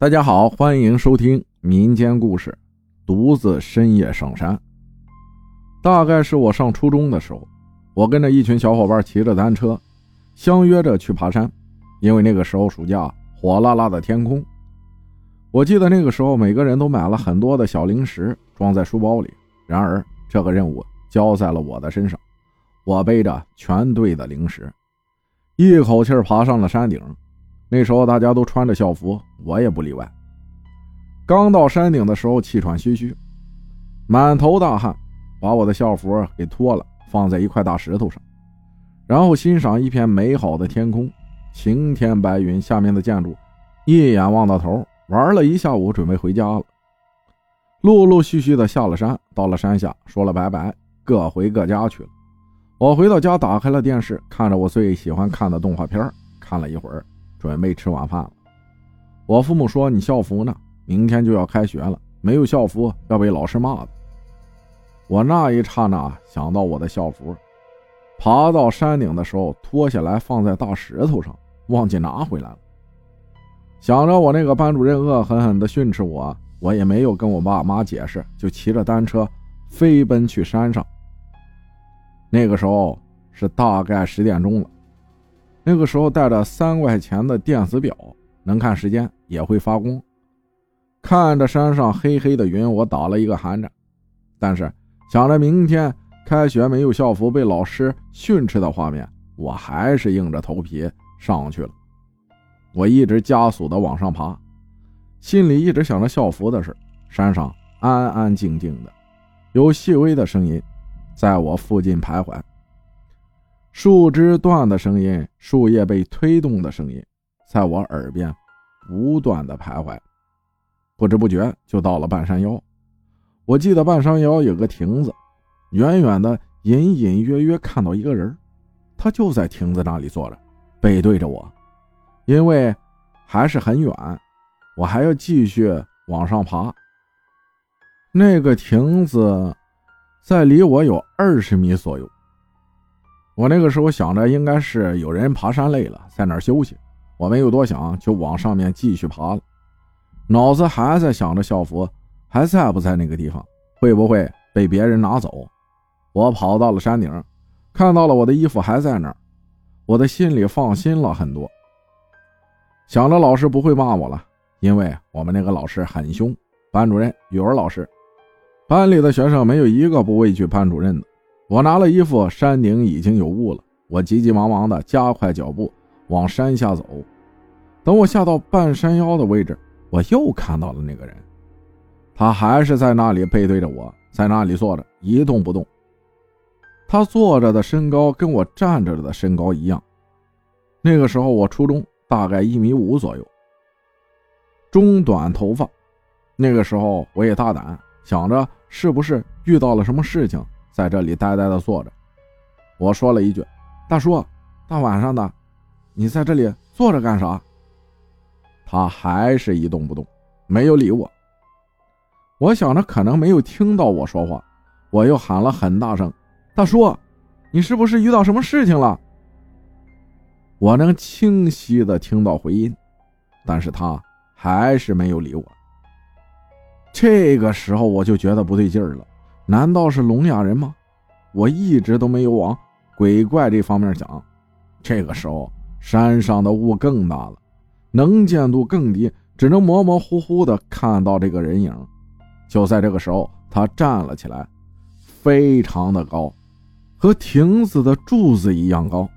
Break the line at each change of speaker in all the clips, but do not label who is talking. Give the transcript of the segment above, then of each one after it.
大家好，欢迎收听民间故事。独自深夜上山，大概是我上初中的时候，我跟着一群小伙伴骑着单车，相约着去爬山。因为那个时候暑假，火辣辣的天空。我记得那个时候，每个人都买了很多的小零食，装在书包里。然而，这个任务交在了我的身上，我背着全队的零食，一口气爬上了山顶。那时候大家都穿着校服，我也不例外。刚到山顶的时候，气喘吁吁，满头大汗，把我的校服给脱了，放在一块大石头上，然后欣赏一片美好的天空，晴天白云，下面的建筑，一眼望到头。玩了一下午，准备回家了。陆陆续续的下了山，到了山下，说了拜拜，各回各家去了。我回到家，打开了电视，看着我最喜欢看的动画片，看了一会儿。准备吃晚饭了，我父母说：“你校服呢？明天就要开学了，没有校服要被老师骂的。”我那一刹那想到我的校服，爬到山顶的时候脱下来放在大石头上，忘记拿回来了。想着我那个班主任恶狠狠地训斥我，我也没有跟我爸妈解释，就骑着单车飞奔去山上。那个时候是大概十点钟了。那个时候带着三块钱的电子表，能看时间，也会发光。看着山上黑黑的云，我打了一个寒颤。但是想着明天开学没有校服被老师训斥的画面，我还是硬着头皮上去了。我一直加速的往上爬，心里一直想着校服的事。山上安安静静的，有细微的声音在我附近徘徊。树枝断的声音，树叶被推动的声音，在我耳边不断的徘徊。不知不觉就到了半山腰。我记得半山腰有个亭子，远远的隐隐约约看到一个人，他就在亭子那里坐着，背对着我。因为还是很远，我还要继续往上爬。那个亭子在离我有二十米左右。我那个时候想着，应该是有人爬山累了，在那儿休息。我没有多想，就往上面继续爬了。脑子还在想着校服还在不在那个地方，会不会被别人拿走。我跑到了山顶，看到了我的衣服还在那儿，我的心里放心了很多。想着老师不会骂我了，因为我们那个老师很凶。班主任、语文老师，班里的学生没有一个不畏惧班主任的。我拿了衣服，山顶已经有雾了。我急急忙忙的加快脚步往山下走。等我下到半山腰的位置，我又看到了那个人，他还是在那里背对着我，在那里坐着一动不动。他坐着的身高跟我站着的身高一样。那个时候我初中，大概一米五左右，中短头发。那个时候我也大胆，想着是不是遇到了什么事情。在这里呆呆的坐着，我说了一句：“大叔，大晚上的，你在这里坐着干啥？”他还是一动不动，没有理我。我想着可能没有听到我说话，我又喊了很大声：“大叔，你是不是遇到什么事情了？”我能清晰的听到回音，但是他还是没有理我。这个时候我就觉得不对劲了。难道是聋哑人吗？我一直都没有往鬼怪这方面想。这个时候，山上的雾更大了，能见度更低，只能模模糊糊的看到这个人影。就在这个时候，他站了起来，非常的高，和亭子的柱子一样高。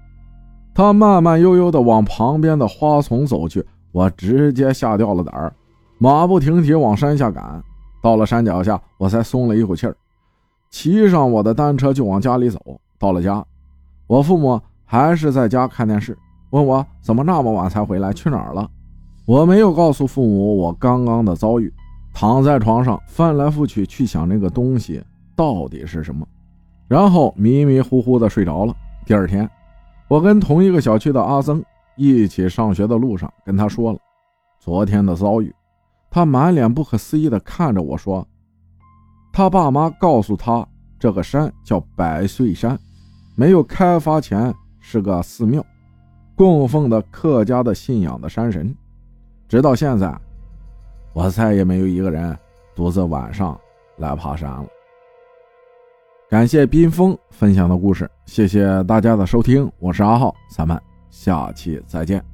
他慢慢悠悠的往旁边的花丛走去，我直接吓掉了胆儿，马不停蹄往山下赶。到了山脚下，我才松了一口气儿。骑上我的单车就往家里走。到了家，我父母还是在家看电视，问我怎么那么晚才回来，去哪儿了。我没有告诉父母我刚刚的遭遇，躺在床上翻来覆去去想那个东西到底是什么，然后迷迷糊糊的睡着了。第二天，我跟同一个小区的阿曾一起上学的路上，跟他说了昨天的遭遇，他满脸不可思议的看着我说。他爸妈告诉他，这个山叫百岁山，没有开发前是个寺庙，供奉的客家的信仰的山神。直到现在，我再也没有一个人独自晚上来爬山了。感谢冰峰分享的故事，谢谢大家的收听，我是阿浩，咱们下期再见。